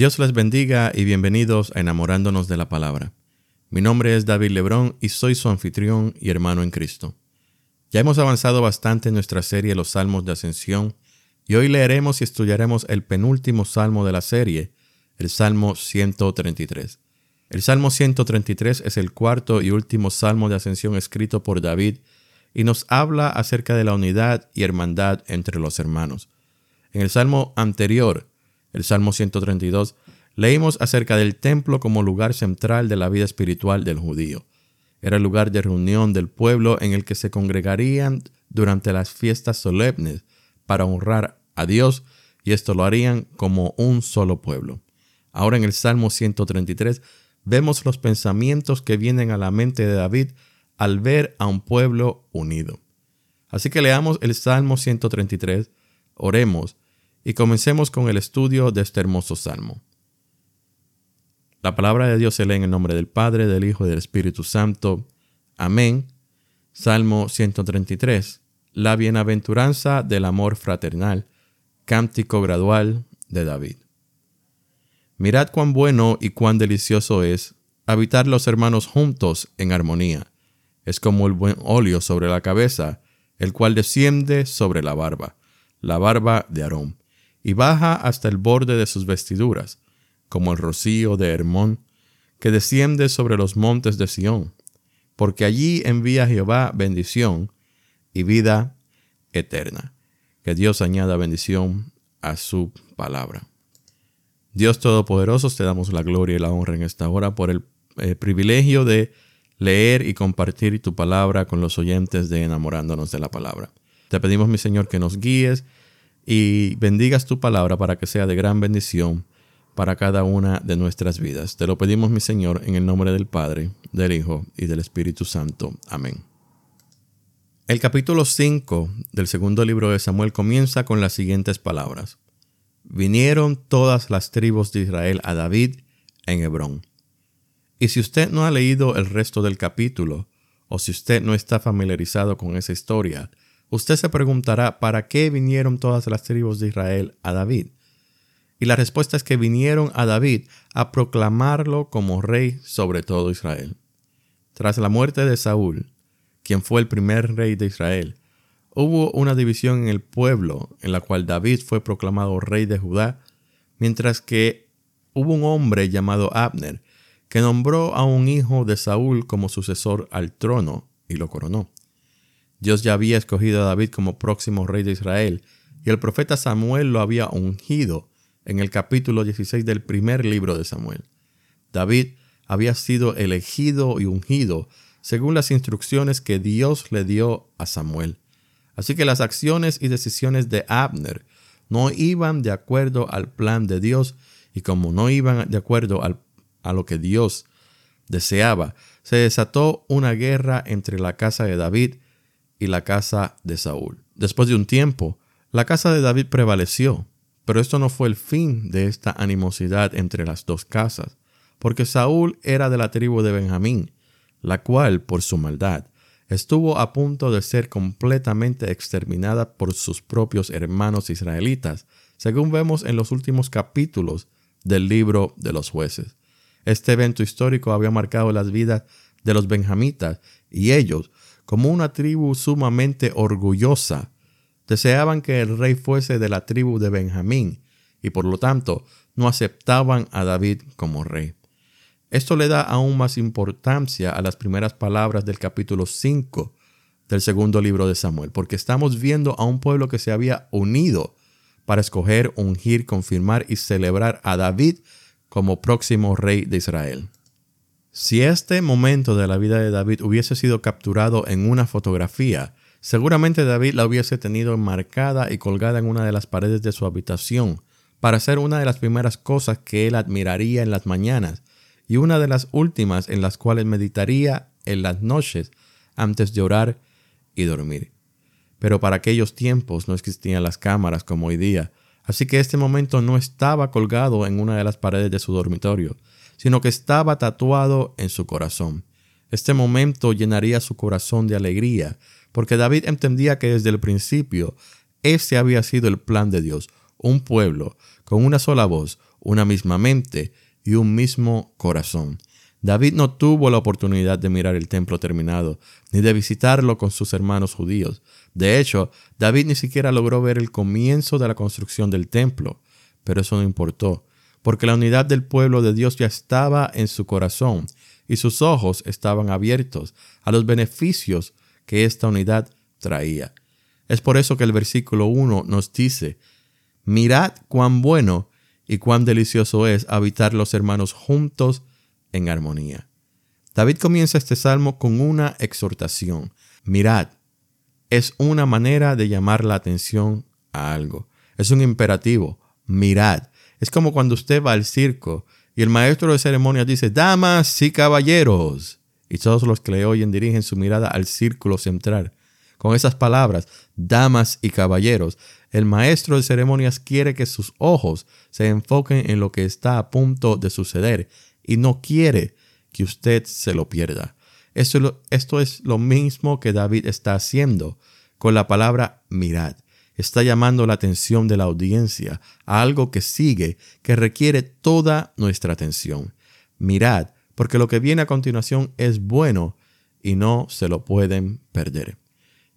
Dios les bendiga y bienvenidos a Enamorándonos de la Palabra. Mi nombre es David Lebrón y soy su anfitrión y hermano en Cristo. Ya hemos avanzado bastante en nuestra serie Los Salmos de Ascensión y hoy leeremos y estudiaremos el penúltimo salmo de la serie, el Salmo 133. El Salmo 133 es el cuarto y último salmo de ascensión escrito por David y nos habla acerca de la unidad y hermandad entre los hermanos. En el salmo anterior, el Salmo 132, leímos acerca del templo como lugar central de la vida espiritual del judío. Era el lugar de reunión del pueblo en el que se congregarían durante las fiestas solemnes para honrar a Dios y esto lo harían como un solo pueblo. Ahora en el Salmo 133 vemos los pensamientos que vienen a la mente de David al ver a un pueblo unido. Así que leamos el Salmo 133, oremos y comencemos con el estudio de este hermoso salmo. La palabra de Dios se lee en el nombre del Padre, del Hijo y del Espíritu Santo. Amén. Salmo 133. La bienaventuranza del amor fraternal. Cántico gradual de David. Mirad cuán bueno y cuán delicioso es habitar los hermanos juntos en armonía. Es como el buen óleo sobre la cabeza, el cual desciende sobre la barba, la barba de Aarón, y baja hasta el borde de sus vestiduras, como el rocío de Hermón, que desciende sobre los montes de Sión, porque allí envía Jehová bendición y vida eterna. Que Dios añada bendición a su palabra. Dios Todopoderoso, te damos la gloria y la honra en esta hora por el eh, privilegio de leer y compartir tu palabra con los oyentes de enamorándonos de la palabra. Te pedimos, mi Señor, que nos guíes y bendigas tu palabra para que sea de gran bendición para cada una de nuestras vidas. Te lo pedimos, mi Señor, en el nombre del Padre, del Hijo y del Espíritu Santo. Amén. El capítulo 5 del segundo libro de Samuel comienza con las siguientes palabras vinieron todas las tribus de Israel a David en Hebrón. Y si usted no ha leído el resto del capítulo, o si usted no está familiarizado con esa historia, usted se preguntará, ¿para qué vinieron todas las tribus de Israel a David? Y la respuesta es que vinieron a David a proclamarlo como rey sobre todo Israel. Tras la muerte de Saúl, quien fue el primer rey de Israel, Hubo una división en el pueblo en la cual David fue proclamado rey de Judá, mientras que hubo un hombre llamado Abner que nombró a un hijo de Saúl como sucesor al trono y lo coronó. Dios ya había escogido a David como próximo rey de Israel y el profeta Samuel lo había ungido en el capítulo 16 del primer libro de Samuel. David había sido elegido y ungido según las instrucciones que Dios le dio a Samuel. Así que las acciones y decisiones de Abner no iban de acuerdo al plan de Dios y como no iban de acuerdo a lo que Dios deseaba, se desató una guerra entre la casa de David y la casa de Saúl. Después de un tiempo, la casa de David prevaleció, pero esto no fue el fin de esta animosidad entre las dos casas, porque Saúl era de la tribu de Benjamín, la cual, por su maldad, estuvo a punto de ser completamente exterminada por sus propios hermanos israelitas, según vemos en los últimos capítulos del libro de los jueces. Este evento histórico había marcado las vidas de los benjamitas y ellos, como una tribu sumamente orgullosa, deseaban que el rey fuese de la tribu de Benjamín y por lo tanto no aceptaban a David como rey. Esto le da aún más importancia a las primeras palabras del capítulo 5 del segundo libro de Samuel, porque estamos viendo a un pueblo que se había unido para escoger, ungir, confirmar y celebrar a David como próximo rey de Israel. Si este momento de la vida de David hubiese sido capturado en una fotografía, seguramente David la hubiese tenido enmarcada y colgada en una de las paredes de su habitación, para ser una de las primeras cosas que él admiraría en las mañanas y una de las últimas en las cuales meditaría en las noches antes de orar y dormir. Pero para aquellos tiempos no existían las cámaras como hoy día, así que este momento no estaba colgado en una de las paredes de su dormitorio, sino que estaba tatuado en su corazón. Este momento llenaría su corazón de alegría, porque David entendía que desde el principio ese había sido el plan de Dios, un pueblo con una sola voz, una misma mente y un mismo corazón. David no tuvo la oportunidad de mirar el templo terminado, ni de visitarlo con sus hermanos judíos. De hecho, David ni siquiera logró ver el comienzo de la construcción del templo, pero eso no importó, porque la unidad del pueblo de Dios ya estaba en su corazón y sus ojos estaban abiertos a los beneficios que esta unidad traía. Es por eso que el versículo 1 nos dice, mirad cuán bueno y cuán delicioso es habitar los hermanos juntos en armonía. David comienza este salmo con una exhortación. Mirad, es una manera de llamar la atención a algo. Es un imperativo. Mirad. Es como cuando usted va al circo y el maestro de ceremonias dice, damas y caballeros. Y todos los que le oyen dirigen su mirada al círculo central. Con esas palabras, damas y caballeros, el maestro de ceremonias quiere que sus ojos se enfoquen en lo que está a punto de suceder y no quiere que usted se lo pierda. Esto, esto es lo mismo que David está haciendo con la palabra mirad. Está llamando la atención de la audiencia a algo que sigue, que requiere toda nuestra atención. Mirad, porque lo que viene a continuación es bueno y no se lo pueden perder.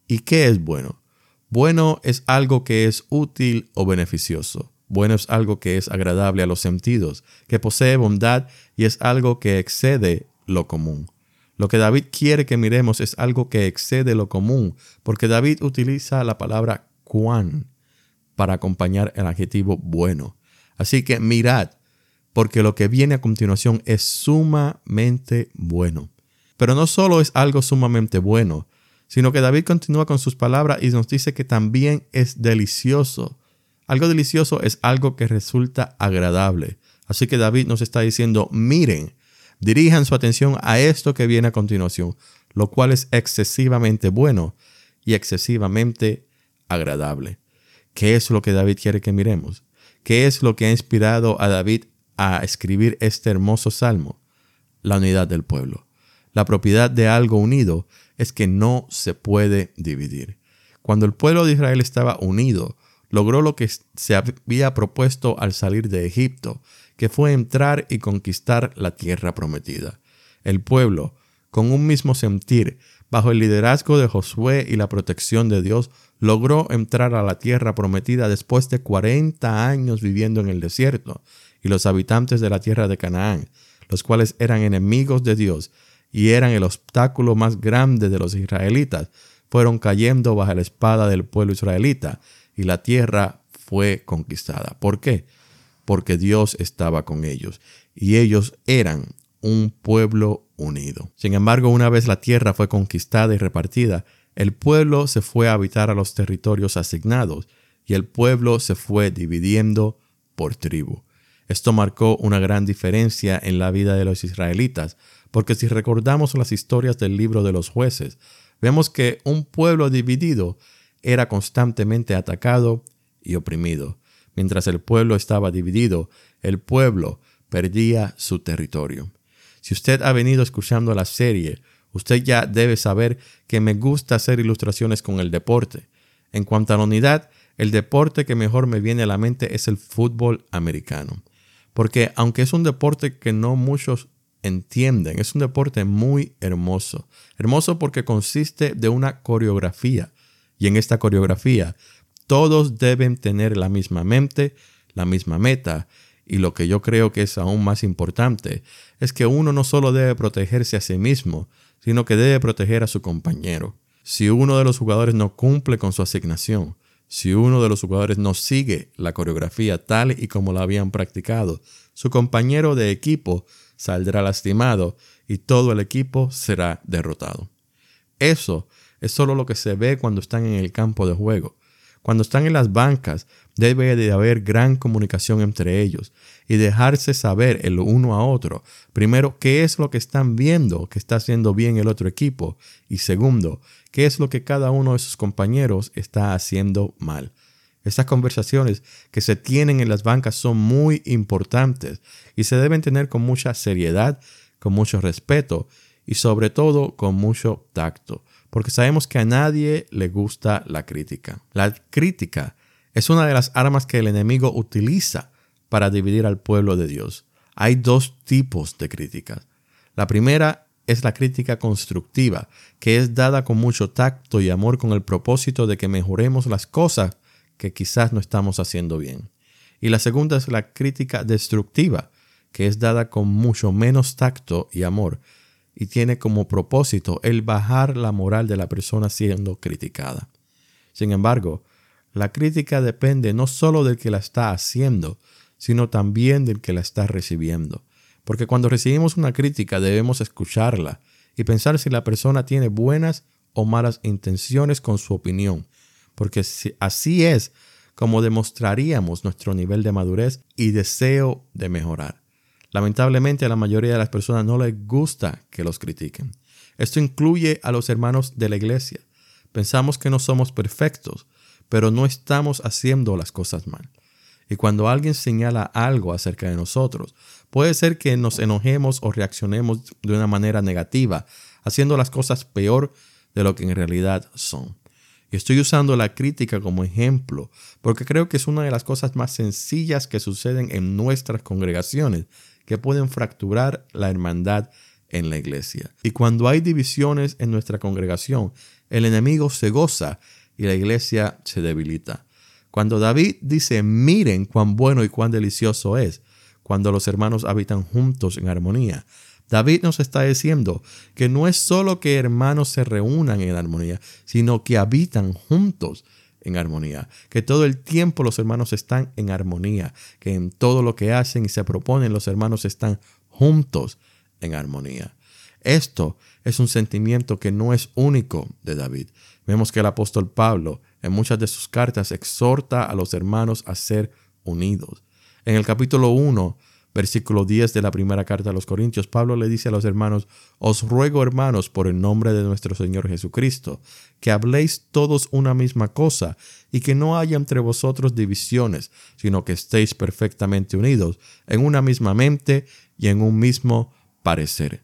¿Y qué es bueno? Bueno es algo que es útil o beneficioso. Bueno es algo que es agradable a los sentidos, que posee bondad y es algo que excede lo común. Lo que David quiere que miremos es algo que excede lo común, porque David utiliza la palabra cuán para acompañar el adjetivo bueno. Así que mirad, porque lo que viene a continuación es sumamente bueno. Pero no solo es algo sumamente bueno, sino que David continúa con sus palabras y nos dice que también es delicioso. Algo delicioso es algo que resulta agradable. Así que David nos está diciendo, miren, dirijan su atención a esto que viene a continuación, lo cual es excesivamente bueno y excesivamente agradable. ¿Qué es lo que David quiere que miremos? ¿Qué es lo que ha inspirado a David a escribir este hermoso salmo? La unidad del pueblo. La propiedad de algo unido es que no se puede dividir. Cuando el pueblo de Israel estaba unido, logró lo que se había propuesto al salir de Egipto, que fue entrar y conquistar la tierra prometida. El pueblo, con un mismo sentir, bajo el liderazgo de Josué y la protección de Dios, logró entrar a la tierra prometida después de 40 años viviendo en el desierto, y los habitantes de la tierra de Canaán, los cuales eran enemigos de Dios y eran el obstáculo más grande de los israelitas, fueron cayendo bajo la espada del pueblo israelita y la tierra fue conquistada. ¿Por qué? Porque Dios estaba con ellos y ellos eran un pueblo unido. Sin embargo, una vez la tierra fue conquistada y repartida, el pueblo se fue a habitar a los territorios asignados y el pueblo se fue dividiendo por tribu. Esto marcó una gran diferencia en la vida de los israelitas, porque si recordamos las historias del libro de los jueces, vemos que un pueblo dividido era constantemente atacado y oprimido. Mientras el pueblo estaba dividido, el pueblo perdía su territorio. Si usted ha venido escuchando la serie, usted ya debe saber que me gusta hacer ilustraciones con el deporte. En cuanto a la unidad, el deporte que mejor me viene a la mente es el fútbol americano. Porque aunque es un deporte que no muchos entienden, es un deporte muy hermoso. Hermoso porque consiste de una coreografía y en esta coreografía, todos deben tener la misma mente, la misma meta. Y lo que yo creo que es aún más importante es que uno no solo debe protegerse a sí mismo, sino que debe proteger a su compañero. Si uno de los jugadores no cumple con su asignación, si uno de los jugadores no sigue la coreografía tal y como la habían practicado, su compañero de equipo saldrá lastimado y todo el equipo será derrotado. Eso es solo lo que se ve cuando están en el campo de juego. Cuando están en las bancas, debe de haber gran comunicación entre ellos y dejarse saber el uno a otro, primero, qué es lo que están viendo que está haciendo bien el otro equipo y segundo, qué es lo que cada uno de sus compañeros está haciendo mal. Estas conversaciones que se tienen en las bancas son muy importantes y se deben tener con mucha seriedad, con mucho respeto y sobre todo con mucho tacto porque sabemos que a nadie le gusta la crítica. La crítica es una de las armas que el enemigo utiliza para dividir al pueblo de Dios. Hay dos tipos de críticas. La primera es la crítica constructiva, que es dada con mucho tacto y amor con el propósito de que mejoremos las cosas que quizás no estamos haciendo bien. Y la segunda es la crítica destructiva, que es dada con mucho menos tacto y amor, y tiene como propósito el bajar la moral de la persona siendo criticada. Sin embargo, la crítica depende no solo del que la está haciendo, sino también del que la está recibiendo. Porque cuando recibimos una crítica debemos escucharla y pensar si la persona tiene buenas o malas intenciones con su opinión, porque así es como demostraríamos nuestro nivel de madurez y deseo de mejorar. Lamentablemente a la mayoría de las personas no les gusta que los critiquen. Esto incluye a los hermanos de la iglesia. Pensamos que no somos perfectos, pero no estamos haciendo las cosas mal. Y cuando alguien señala algo acerca de nosotros, puede ser que nos enojemos o reaccionemos de una manera negativa, haciendo las cosas peor de lo que en realidad son. Y estoy usando la crítica como ejemplo porque creo que es una de las cosas más sencillas que suceden en nuestras congregaciones que pueden fracturar la hermandad en la iglesia. Y cuando hay divisiones en nuestra congregación, el enemigo se goza y la iglesia se debilita. Cuando David dice, miren cuán bueno y cuán delicioso es, cuando los hermanos habitan juntos en armonía, David nos está diciendo que no es solo que hermanos se reúnan en armonía, sino que habitan juntos en armonía, que todo el tiempo los hermanos están en armonía, que en todo lo que hacen y se proponen los hermanos están juntos en armonía. Esto es un sentimiento que no es único de David. Vemos que el apóstol Pablo en muchas de sus cartas exhorta a los hermanos a ser unidos. En el capítulo 1 versículo 10 de la primera carta a los Corintios, Pablo le dice a los hermanos, os ruego hermanos por el nombre de nuestro Señor Jesucristo, que habléis todos una misma cosa y que no haya entre vosotros divisiones, sino que estéis perfectamente unidos en una misma mente y en un mismo parecer.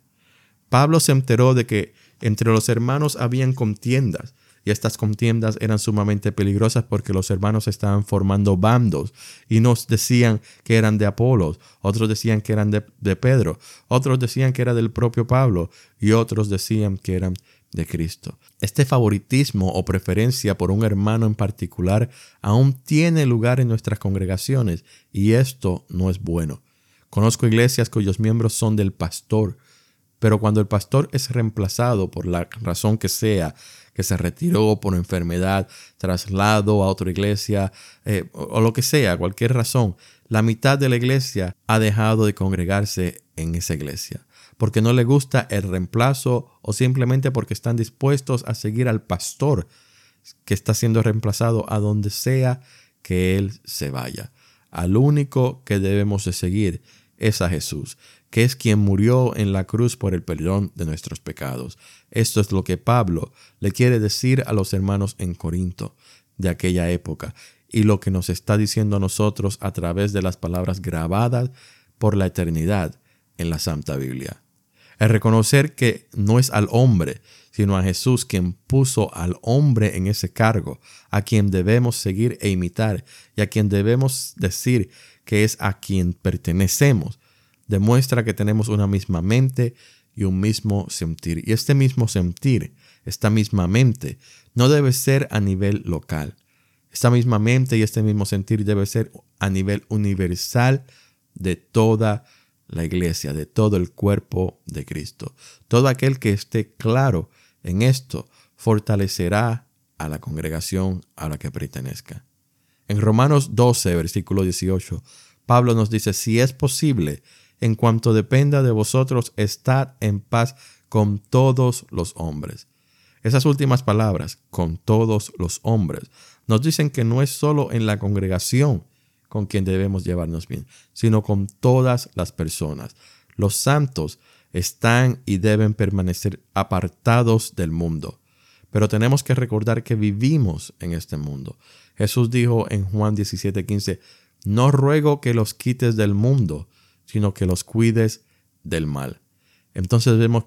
Pablo se enteró de que entre los hermanos habían contiendas, estas contiendas eran sumamente peligrosas porque los hermanos estaban formando bandos y nos decían que eran de Apolos, otros decían que eran de, de Pedro, otros decían que era del propio Pablo y otros decían que eran de Cristo. Este favoritismo o preferencia por un hermano en particular aún tiene lugar en nuestras congregaciones y esto no es bueno. Conozco iglesias cuyos miembros son del pastor, pero cuando el pastor es reemplazado por la razón que sea, que se retiró por enfermedad, traslado a otra iglesia eh, o, lo que sea, cualquier razón, la mitad de la iglesia ha dejado de congregarse en esa iglesia porque no le gusta el reemplazo o simplemente porque están dispuestos a seguir al pastor que está siendo reemplazado a donde sea que él se vaya. Al único que debemos de seguir es a Jesús, que es quien murió en la cruz por el perdón de nuestros pecados. Esto es lo que Pablo le quiere decir a los hermanos en Corinto de aquella época y lo que nos está diciendo a nosotros a través de las palabras grabadas por la eternidad en la Santa Biblia. El reconocer que no es al hombre, sino a Jesús quien puso al hombre en ese cargo, a quien debemos seguir e imitar y a quien debemos decir que es a quien pertenecemos, demuestra que tenemos una misma mente y un mismo sentir. Y este mismo sentir, esta misma mente, no debe ser a nivel local. Esta misma mente y este mismo sentir debe ser a nivel universal de toda la iglesia, de todo el cuerpo de Cristo. Todo aquel que esté claro en esto fortalecerá a la congregación a la que pertenezca. En Romanos 12, versículo 18, Pablo nos dice, si es posible, en cuanto dependa de vosotros, estad en paz con todos los hombres. Esas últimas palabras, con todos los hombres, nos dicen que no es solo en la congregación con quien debemos llevarnos bien, sino con todas las personas. Los santos están y deben permanecer apartados del mundo. Pero tenemos que recordar que vivimos en este mundo. Jesús dijo en Juan 17:15, no ruego que los quites del mundo, sino que los cuides del mal. Entonces vemos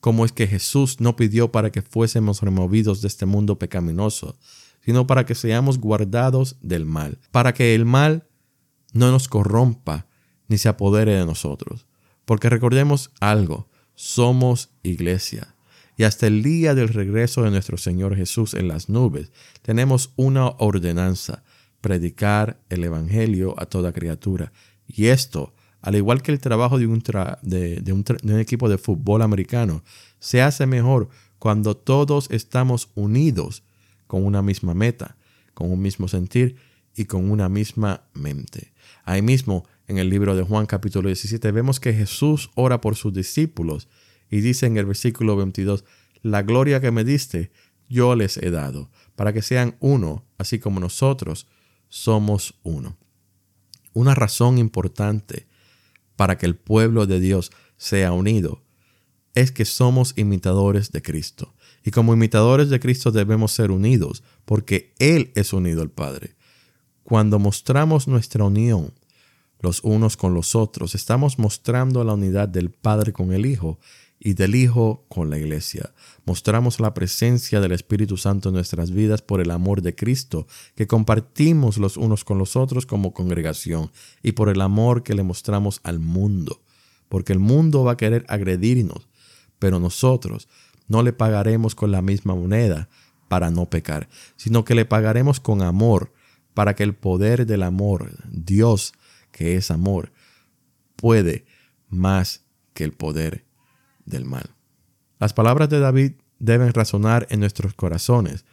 cómo es que Jesús no pidió para que fuésemos removidos de este mundo pecaminoso, sino para que seamos guardados del mal, para que el mal no nos corrompa ni se apodere de nosotros. Porque recordemos algo, somos iglesia. Y hasta el día del regreso de nuestro Señor Jesús en las nubes, tenemos una ordenanza, predicar el Evangelio a toda criatura. Y esto, al igual que el trabajo de un, de, un, equipo de fútbol americano, se hace mejor cuando todos estamos unidos con una misma meta, con un mismo sentir y con una misma mente. Ahí mismo, en el libro de Juan capítulo 17, vemos que Jesús ora por sus discípulos y dice en el versículo 22, la gloria que me diste, yo les he dado, para que sean uno, así como nosotros somos uno. Una razón importante para que el pueblo de Dios sea unido es que somos imitadores de Cristo. Y como imitadores de Cristo debemos ser unidos, porque Él es unido al Padre. Cuando mostramos nuestra unión los unos con los otros, estamos mostrando la unidad del Padre con el Hijo y del Hijo con la Iglesia. Mostramos la presencia del Espíritu Santo en nuestras vidas por el amor de Cristo que compartimos los unos con los otros como congregación y por el amor que le mostramos al mundo. Porque el mundo va a querer agredirnos, pero nosotros no le pagaremos con la misma moneda para no pecar, sino que le pagaremos con amor para que el poder del amor, Dios que es amor, puede más que el poder del mal. Las palabras de David deben razonar en nuestros corazones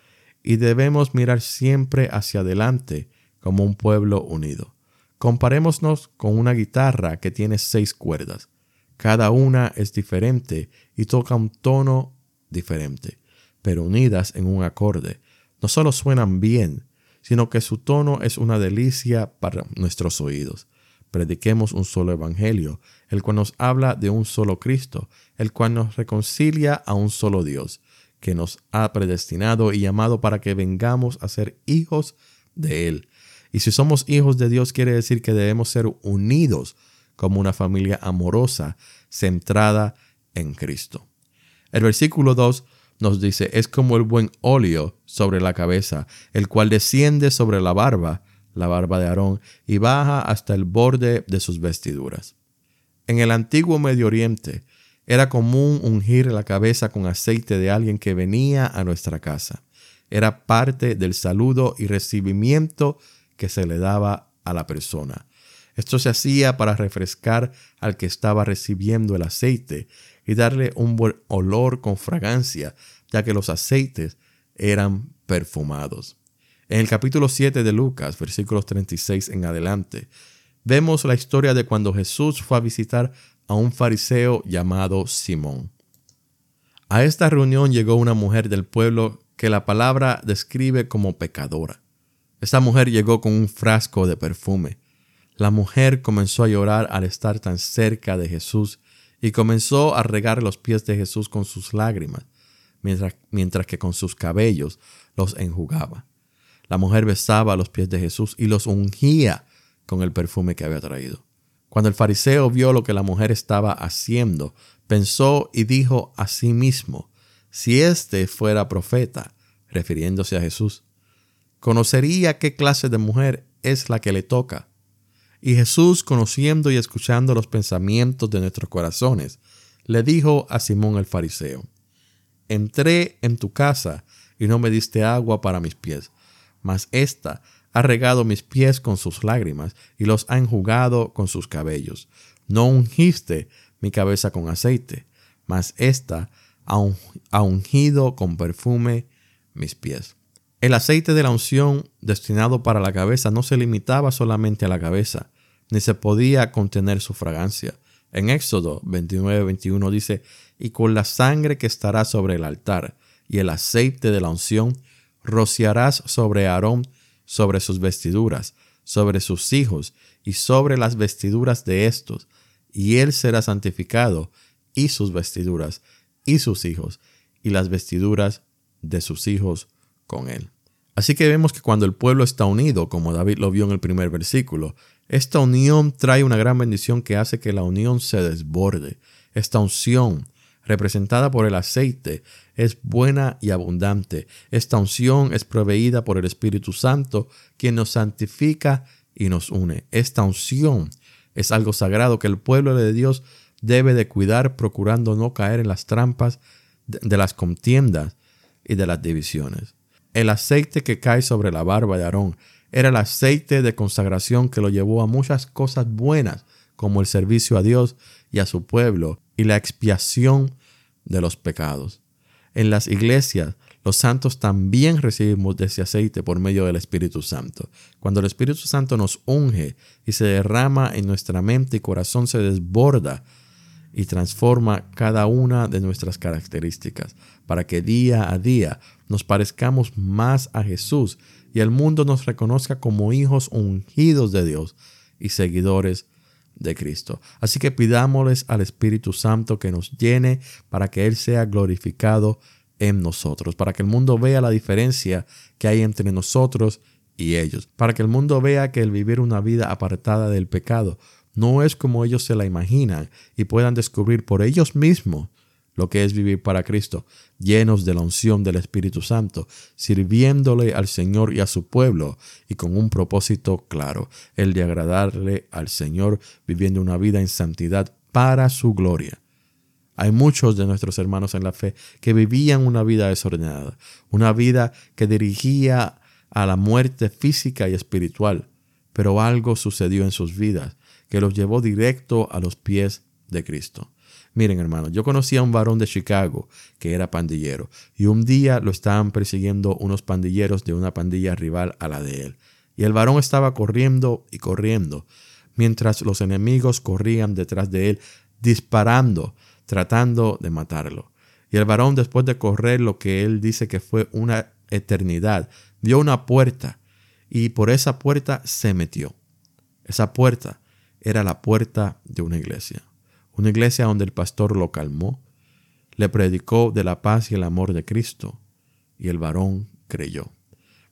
y debemos mirar siempre hacia adelante como un pueblo unido. Comparémonos con una guitarra que tiene seis cuerdas. Cada una es diferente y toca un tono diferente, pero unidas en un acorde. No solo suenan bien, sino que su tono es una delicia para nuestros oídos. Prediquemos un solo Evangelio, el cual nos habla de un solo Cristo, el cual nos reconcilia a un solo Dios, que nos ha predestinado y llamado para que vengamos a ser hijos de Él. Y si somos hijos de Dios quiere decir que debemos ser unidos como una familia amorosa, centrada en Cristo. El versículo 2 nos dice, es como el buen óleo sobre la cabeza, el cual desciende sobre la barba, la barba de Aarón, y baja hasta el borde de sus vestiduras. En el antiguo Medio Oriente era común ungir la cabeza con aceite de alguien que venía a nuestra casa. Era parte del saludo y recibimiento que se le daba a la persona. Esto se hacía para refrescar al que estaba recibiendo el aceite y darle un buen olor con fragancia, ya que los aceites eran perfumados. En el capítulo 7 de Lucas, versículos 36 en adelante, vemos la historia de cuando Jesús fue a visitar a un fariseo llamado Simón. A esta reunión llegó una mujer del pueblo que la palabra describe como pecadora. Esta mujer llegó con un frasco de perfume. La mujer comenzó a llorar al estar tan cerca de Jesús y comenzó a regar los pies de Jesús con sus lágrimas, mientras, mientras que con sus cabellos los enjugaba. La mujer besaba los pies de Jesús y los ungía con el perfume que había traído. Cuando el fariseo vio lo que la mujer estaba haciendo, pensó y dijo a sí mismo, si éste fuera profeta, refiriéndose a Jesús, conocería qué clase de mujer es la que le toca. Y Jesús, conociendo y escuchando los pensamientos de nuestros corazones, le dijo a Simón el fariseo, entré en tu casa y no me diste agua para mis pies mas ésta ha regado mis pies con sus lágrimas y los ha enjugado con sus cabellos. No ungiste mi cabeza con aceite, mas ésta ha ungido con perfume mis pies. El aceite de la unción destinado para la cabeza no se limitaba solamente a la cabeza, ni se podía contener su fragancia. En Éxodo 29-21 dice, y con la sangre que estará sobre el altar y el aceite de la unción rociarás sobre Aarón, sobre sus vestiduras, sobre sus hijos y sobre las vestiduras de estos, y él será santificado, y sus vestiduras, y sus hijos, y las vestiduras de sus hijos con él. Así que vemos que cuando el pueblo está unido, como David lo vio en el primer versículo, esta unión trae una gran bendición que hace que la unión se desborde. Esta unción representada por el aceite, es buena y abundante. Esta unción es proveída por el Espíritu Santo, quien nos santifica y nos une. Esta unción es algo sagrado que el pueblo de Dios debe de cuidar procurando no caer en las trampas de las contiendas y de las divisiones. El aceite que cae sobre la barba de Aarón era el aceite de consagración que lo llevó a muchas cosas buenas, como el servicio a Dios y a su pueblo y la expiación de los pecados. En las iglesias, los santos también recibimos de ese aceite por medio del Espíritu Santo. Cuando el Espíritu Santo nos unge y se derrama en nuestra mente y corazón, se desborda y transforma cada una de nuestras características para que día a día nos parezcamos más a Jesús y el mundo nos reconozca como hijos ungidos de Dios y seguidores de Cristo. Así que pidámosles al Espíritu Santo que nos llene para que Él sea glorificado en nosotros, para que el mundo vea la diferencia que hay entre nosotros y ellos, para que el mundo vea que el vivir una vida apartada del pecado no es como ellos se la imaginan y puedan descubrir por ellos mismos lo que es vivir para Cristo, llenos de la unción del Espíritu Santo, sirviéndole al Señor y a su pueblo y con un propósito claro, el de agradarle al Señor viviendo una vida en santidad para su gloria. Hay muchos de nuestros hermanos en la fe que vivían una vida desordenada, una vida que dirigía a la muerte física y espiritual, pero algo sucedió en sus vidas que los llevó directo a los pies de Cristo. Miren, hermanos, yo conocí a un varón de Chicago que era pandillero y un día lo estaban persiguiendo unos pandilleros de una pandilla rival a la de él. Y el varón estaba corriendo y corriendo, mientras los enemigos corrían detrás de él, disparando, tratando de matarlo. Y el varón, después de correr lo que él dice que fue una eternidad, vio una puerta y por esa puerta se metió. Esa puerta era la puerta de una iglesia. Una iglesia donde el pastor lo calmó, le predicó de la paz y el amor de Cristo, y el varón creyó.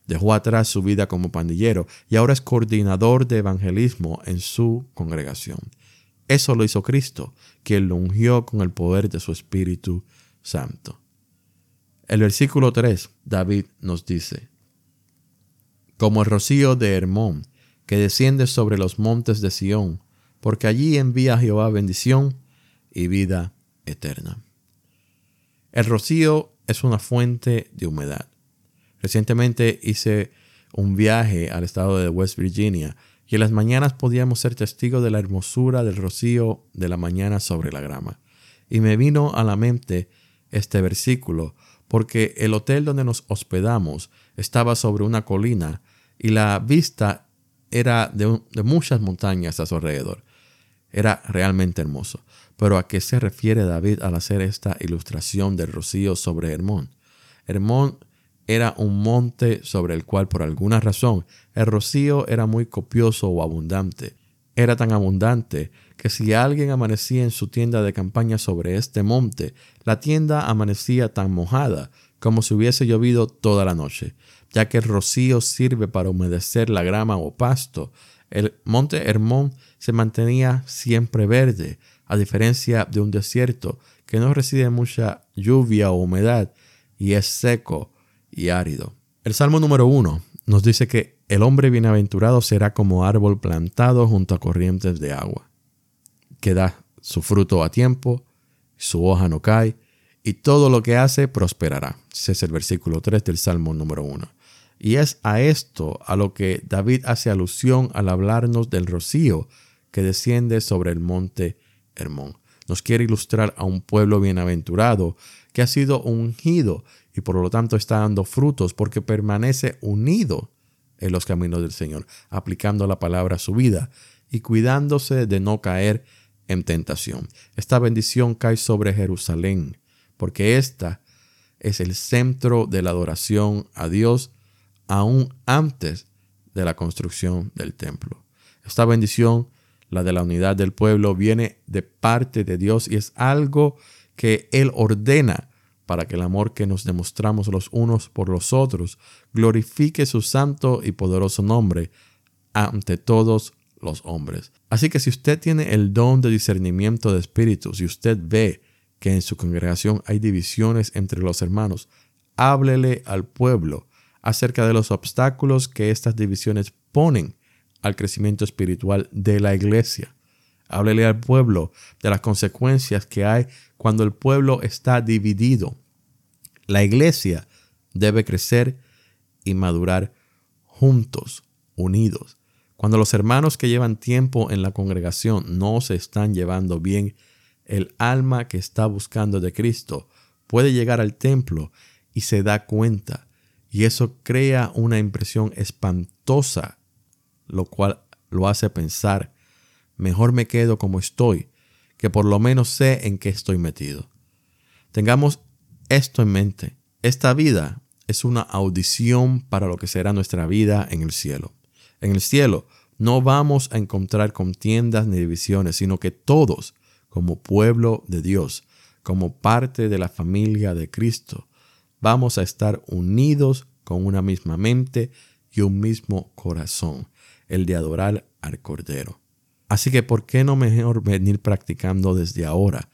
Dejó atrás su vida como pandillero y ahora es coordinador de evangelismo en su congregación. Eso lo hizo Cristo, quien lo ungió con el poder de su Espíritu Santo. El versículo 3, David nos dice, como el rocío de Hermón, que desciende sobre los montes de Sión, porque allí envía Jehová bendición y vida eterna. El rocío es una fuente de humedad. Recientemente hice un viaje al estado de West Virginia y en las mañanas podíamos ser testigos de la hermosura del rocío de la mañana sobre la grama. Y me vino a la mente este versículo porque el hotel donde nos hospedamos estaba sobre una colina y la vista era de, muchas montañas a su alrededor. Era realmente hermoso. Pero ¿a qué se refiere David al hacer esta ilustración del rocío sobre Hermón? Hermón era un monte sobre el cual por alguna razón el rocío era muy copioso o abundante. Era tan abundante que si alguien amanecía en su tienda de campaña sobre este monte, la tienda amanecía tan mojada como si hubiese llovido toda la noche ya que el rocío sirve para humedecer la grama o pasto. El monte Hermón se mantenía siempre verde, a diferencia de un desierto que no recibe mucha lluvia o humedad y es seco y árido. El Salmo número uno nos dice que el hombre bienaventurado será como árbol plantado junto a corrientes de agua, que da su fruto a tiempo, su hoja no cae, y todo lo que hace prosperará. Ese es el versículo 3 del Salmo número 1. Y es a esto a lo que David hace alusión al hablarnos del rocío que desciende sobre el monte Hermón. Nos quiere ilustrar a un pueblo bienaventurado que ha sido ungido y por lo tanto está dando frutos porque permanece unido en los caminos del Señor, aplicando la palabra a su vida y cuidándose de no caer en tentación. Esta bendición cae sobre Jerusalén, porque esta es el centro de la adoración a Dios aún antes de la construcción del templo. Esta bendición, la de la unidad del pueblo, viene de parte de Dios y es algo que Él ordena para que el amor que nos demostramos los unos por los otros glorifique su santo y poderoso nombre ante todos los hombres. Así que si usted tiene el don de discernimiento de espíritus y usted ve que en su congregación hay divisiones entre los hermanos, háblele al pueblo acerca de los obstáculos que estas divisiones ponen al crecimiento espiritual de la iglesia. Háblele al pueblo de las consecuencias que hay cuando el pueblo está dividido. La iglesia debe crecer y madurar juntos, unidos. Cuando los hermanos que llevan tiempo en la congregación no se están llevando bien, el alma que está buscando de Cristo puede llegar al templo y se da cuenta. Y eso crea una impresión espantosa, lo cual lo hace pensar, mejor me quedo como estoy, que por lo menos sé en qué estoy metido. Tengamos esto en mente. Esta vida es una audición para lo que será nuestra vida en el cielo. En el cielo no vamos a encontrar contiendas ni divisiones, sino que todos, como pueblo de Dios, como parte de la familia de Cristo, vamos a estar unidos con una misma mente y un mismo corazón, el de adorar al Cordero. Así que, ¿por qué no mejor venir practicando desde ahora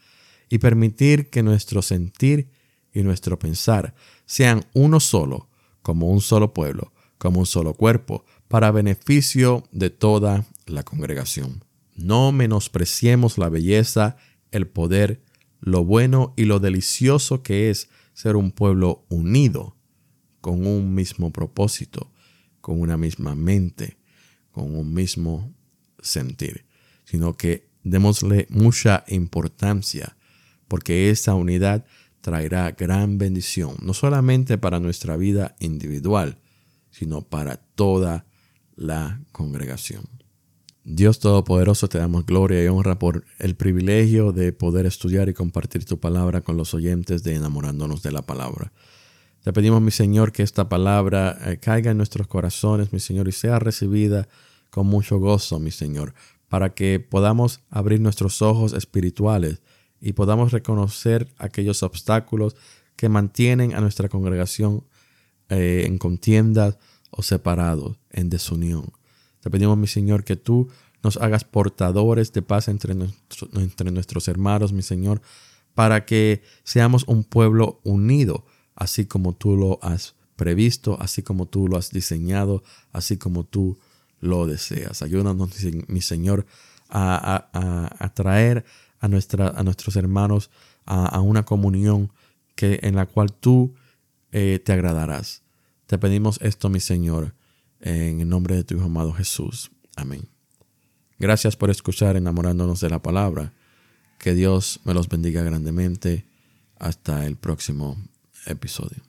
y permitir que nuestro sentir y nuestro pensar sean uno solo, como un solo pueblo, como un solo cuerpo, para beneficio de toda la congregación? No menospreciemos la belleza, el poder, lo bueno y lo delicioso que es ser un pueblo unido, con un mismo propósito, con una misma mente, con un mismo sentir, sino que démosle mucha importancia, porque esa unidad traerá gran bendición, no solamente para nuestra vida individual, sino para toda la congregación. Dios Todopoderoso, te damos gloria y honra por el privilegio de poder estudiar y compartir tu palabra con los oyentes de enamorándonos de la palabra. Te pedimos, mi Señor, que esta palabra eh, caiga en nuestros corazones, mi Señor, y sea recibida con mucho gozo, mi Señor, para que podamos abrir nuestros ojos espirituales y podamos reconocer aquellos obstáculos que mantienen a nuestra congregación eh, en contiendas o separados, en desunión. Te pedimos, mi Señor, que tú nos hagas portadores de paz entre, entre nuestros hermanos, mi Señor, para que seamos un pueblo unido, así como tú lo has previsto, así como tú lo has diseñado, así como tú lo deseas. Ayúdanos, mi Señor, a, traer a, nuestra, a nuestros hermanos a, una comunión que, en la cual tú eh, te agradarás. Te pedimos esto, mi Señor, en el nombre de tu Hijo amado Jesús. Amén. Gracias por escuchar enamorándonos de la palabra. Que Dios me los bendiga grandemente. Hasta el próximo episodio.